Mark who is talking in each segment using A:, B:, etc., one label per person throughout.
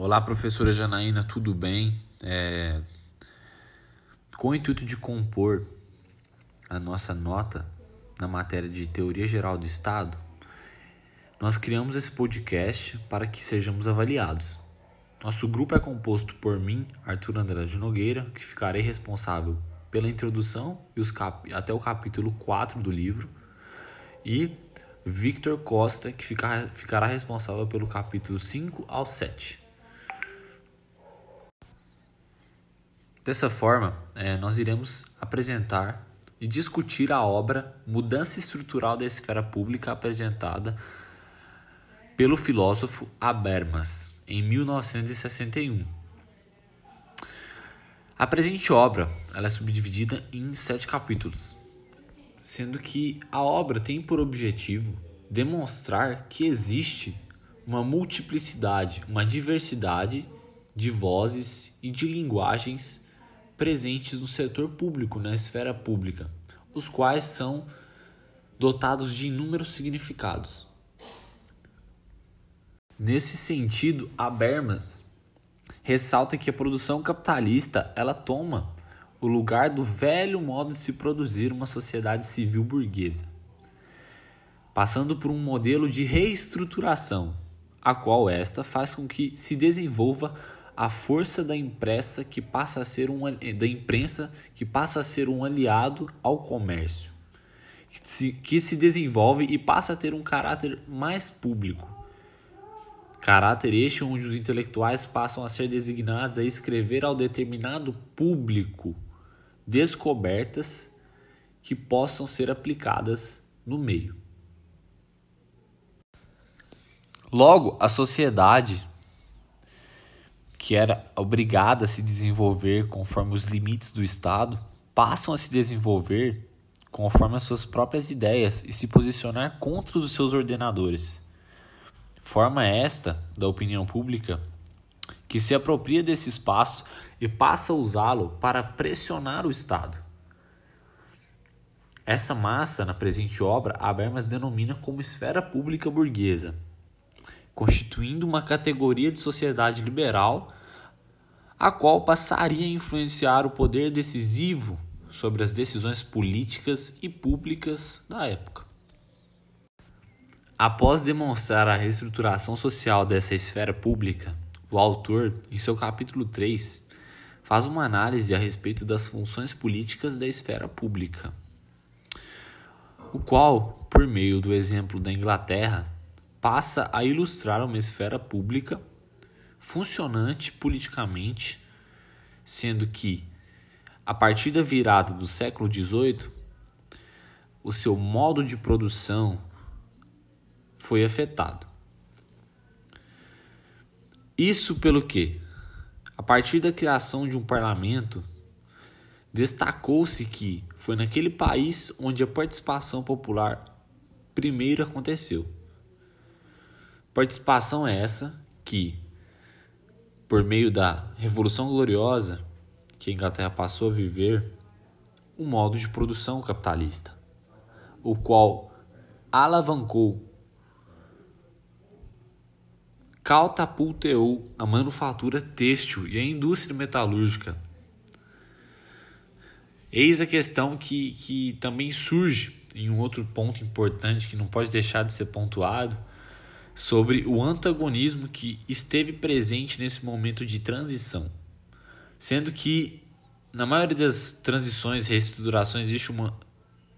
A: Olá, professora Janaína, tudo bem? É... Com o intuito de compor a nossa nota na matéria de Teoria Geral do Estado, nós criamos esse podcast para que sejamos avaliados. Nosso grupo é composto por mim, Arthur André de Nogueira, que ficarei responsável pela introdução e os cap... até o capítulo 4 do livro, e Victor Costa, que ficar, ficará responsável pelo capítulo 5 ao 7. Dessa forma, é, nós iremos apresentar e discutir a obra Mudança Estrutural da Esfera Pública apresentada pelo filósofo Habermas em 1961. A presente obra ela é subdividida em sete capítulos, sendo que a obra tem por objetivo demonstrar que existe uma multiplicidade, uma diversidade de vozes e de linguagens presentes no setor público, na esfera pública, os quais são dotados de inúmeros significados. Nesse sentido, Habermas ressalta que a produção capitalista ela toma o lugar do velho modo de se produzir uma sociedade civil burguesa, passando por um modelo de reestruturação, a qual esta faz com que se desenvolva a força da impressa que passa a ser um da imprensa que passa a ser um aliado ao comércio, que se, que se desenvolve e passa a ter um caráter mais público. Caráter este onde os intelectuais passam a ser designados a escrever ao determinado público descobertas que possam ser aplicadas no meio. Logo, a sociedade que era obrigada a se desenvolver conforme os limites do Estado, passam a se desenvolver conforme as suas próprias ideias e se posicionar contra os seus ordenadores. Forma esta da opinião pública que se apropria desse espaço e passa a usá-lo para pressionar o Estado. Essa massa, na presente obra, Habermas denomina como esfera pública burguesa, constituindo uma categoria de sociedade liberal a qual passaria a influenciar o poder decisivo sobre as decisões políticas e públicas da época. Após demonstrar a reestruturação social dessa esfera pública, o autor, em seu capítulo 3, faz uma análise a respeito das funções políticas da esfera pública, o qual, por meio do exemplo da Inglaterra, passa a ilustrar uma esfera pública funcionante politicamente, sendo que, a partir da virada do século XVIII, o seu modo de produção foi afetado. Isso pelo que, a partir da criação de um parlamento, destacou-se que foi naquele país onde a participação popular primeiro aconteceu. Participação essa que, por meio da Revolução Gloriosa que a Inglaterra passou a viver, um modo de produção capitalista, o qual alavancou, catapulteou a manufatura têxtil e a indústria metalúrgica. Eis a questão que, que também surge em um outro ponto importante que não pode deixar de ser pontuado, sobre o antagonismo que esteve presente nesse momento de transição, sendo que na maioria das transições e reestruturações existe um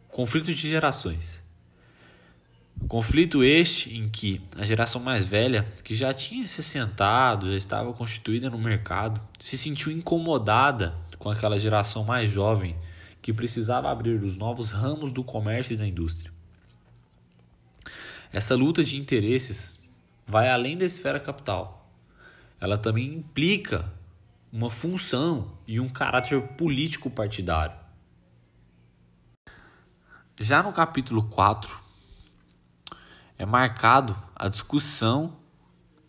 A: conflito de gerações. Conflito este em que a geração mais velha, que já tinha se sentado, já estava constituída no mercado, se sentiu incomodada com aquela geração mais jovem que precisava abrir os novos ramos do comércio e da indústria. Essa luta de interesses vai além da esfera capital. Ela também implica uma função e um caráter político partidário. Já no capítulo 4, é marcado a discussão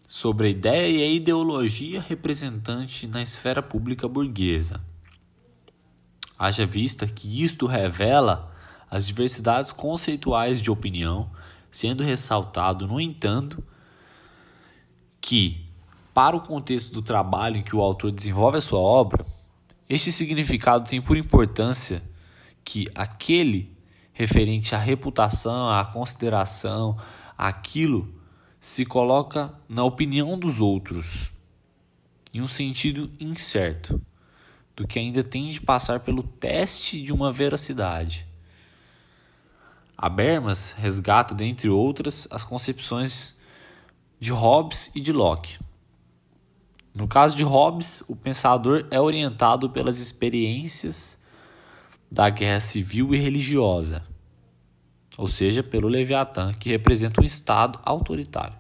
A: sobre a ideia e a ideologia representante na esfera pública burguesa. Haja vista que isto revela as diversidades conceituais de opinião sendo ressaltado, no entanto, que Para o contexto do trabalho em que o autor desenvolve a sua obra, este significado tem por importância que aquele referente à reputação, à consideração, aquilo se coloca na opinião dos outros, em um sentido incerto, do que ainda tem de passar pelo teste de uma veracidade. Habermas resgata, dentre outras, as concepções de Hobbes e de Locke. No caso de Hobbes, o pensador é orientado pelas experiências da guerra civil e religiosa, ou seja, pelo Leviatã, que representa um Estado autoritário.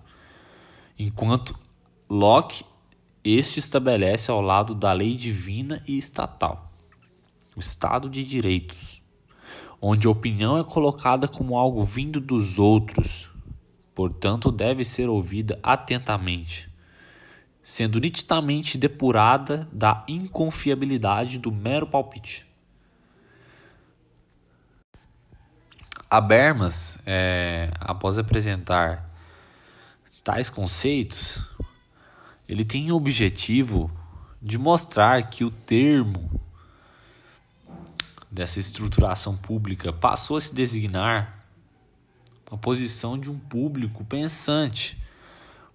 A: Enquanto Locke, este estabelece ao lado da lei divina e estatal, o Estado de direitos, onde a opinião é colocada como algo vindo dos outros, portanto, deve ser ouvida atentamente sendo nitidamente depurada da inconfiabilidade do mero palpite. Habermas, é, após apresentar tais conceitos, ele tem o objetivo de mostrar que o termo dessa estruturação pública passou a se designar a posição de um público pensante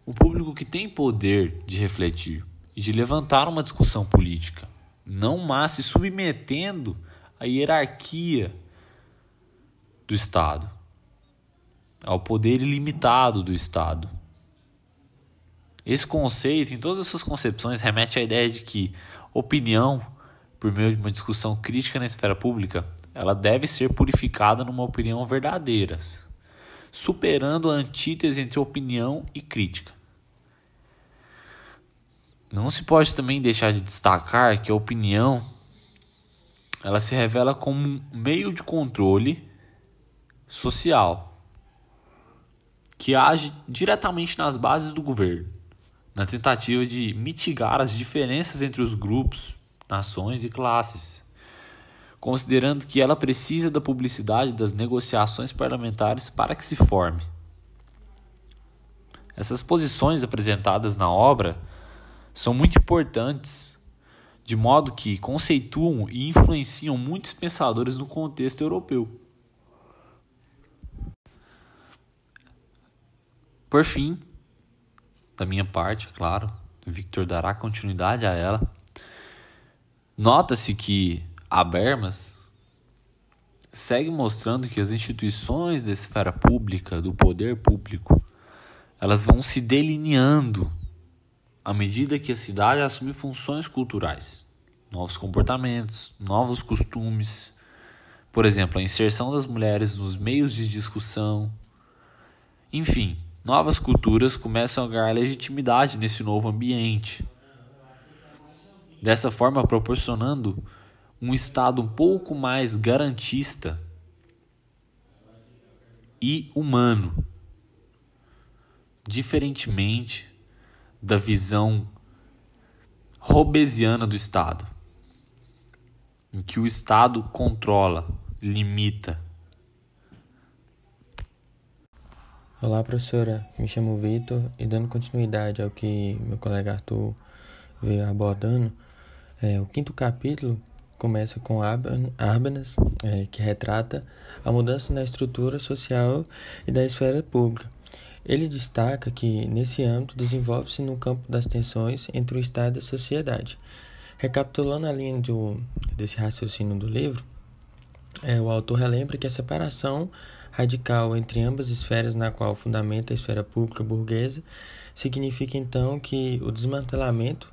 A: um público que tem poder de refletir e de levantar uma discussão política, não mais se submetendo à hierarquia do Estado, ao poder ilimitado do Estado. Esse conceito, em todas as suas concepções, remete à ideia de que opinião, por meio de uma discussão crítica na esfera pública, ela deve ser purificada numa opinião verdadeira, superando a antítese entre opinião e crítica. Não se pode também deixar de destacar que a opinião ela se revela como um meio de controle social que age diretamente nas bases do governo, na tentativa de mitigar as diferenças entre os grupos, nações e classes, considerando que ela precisa da publicidade das negociações parlamentares para que se forme. Essas posições apresentadas na obra são muito importantes, de modo que conceituam e influenciam muitos pensadores no contexto europeu. Por fim, da minha parte, claro, Victor dará continuidade a ela. Nota-se que Habermas segue mostrando que as instituições da esfera pública, do poder público, elas vão se delineando à medida que a cidade assume funções culturais, novos comportamentos, novos costumes, por exemplo, a inserção das mulheres nos meios de discussão. Enfim, novas culturas começam a ganhar legitimidade nesse novo ambiente. Dessa forma, proporcionando um Estado um pouco mais garantista e humano, diferentemente da visão robesiana do Estado, em que o Estado controla, limita.
B: Olá, professora. Me chamo Vitor e dando continuidade ao que meu colega Arthur veio abordando, é, o quinto capítulo começa com Arbanas, é, que retrata a mudança na estrutura social e da esfera pública, ele destaca que, nesse âmbito, desenvolve-se no campo das tensões entre o Estado e a sociedade. Recapitulando a linha do, desse raciocínio do livro, é, o autor relembra que a separação radical entre ambas esferas na qual fundamenta a esfera pública burguesa significa então que o desmantelamento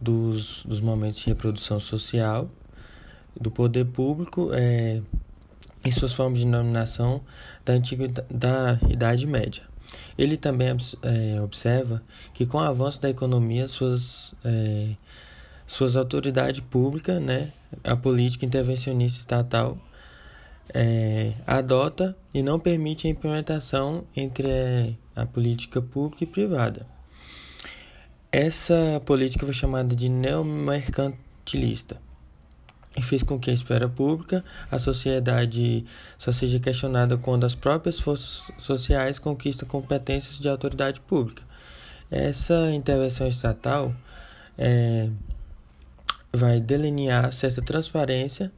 B: dos, dos momentos de reprodução social do poder público é, em suas formas de denominação da da Idade Média. Ele também é, observa que com o avanço da economia, suas, é, suas autoridades públicas, né, a política intervencionista estatal, é, adota e não permite a implementação entre é, a política pública e privada. Essa política foi chamada de neomercantilista e fez com que a esfera pública, a sociedade só seja questionada quando as próprias forças sociais conquistam competências de autoridade pública. Essa intervenção estatal é, vai delinear certa transparência,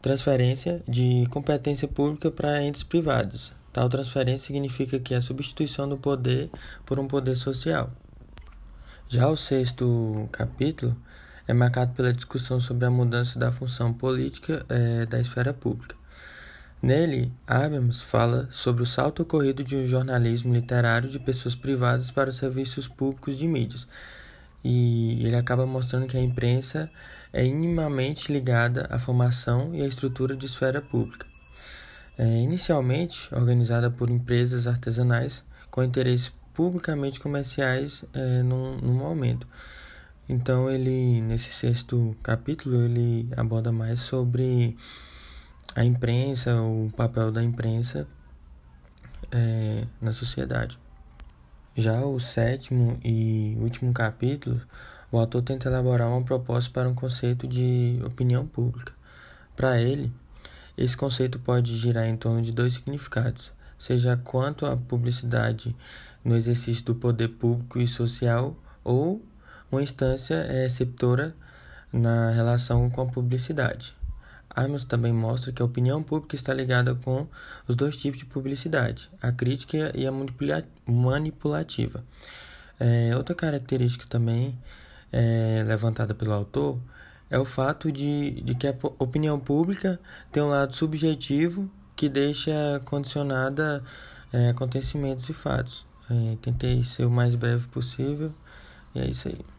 B: transferência de competência pública para entes privados. Tal transferência significa que é a substituição do poder por um poder social. Já o sexto capítulo é marcado pela discussão sobre a mudança da função política é, da esfera pública. Nele, Habermas fala sobre o salto ocorrido de um jornalismo literário de pessoas privadas para os serviços públicos de mídias, e ele acaba mostrando que a imprensa é intimamente ligada à formação e à estrutura de esfera pública. É, inicialmente organizada por empresas artesanais com interesses publicamente comerciais é, num, num momento. Então ele nesse sexto capítulo ele aborda mais sobre a imprensa, o papel da imprensa é, na sociedade. Já o sétimo e último capítulo, o autor tenta elaborar uma proposta para um conceito de opinião pública. Para ele, esse conceito pode girar em torno de dois significados, seja quanto à publicidade no exercício do poder público e social ou uma instância receptora na relação com a publicidade. Armas também mostra que a opinião pública está ligada com os dois tipos de publicidade, a crítica e a manipulativa. É, outra característica também é, levantada pelo autor é o fato de, de que a opinião pública tem um lado subjetivo que deixa condicionada é, acontecimentos e fatos. É, tentei ser o mais breve possível e é isso aí.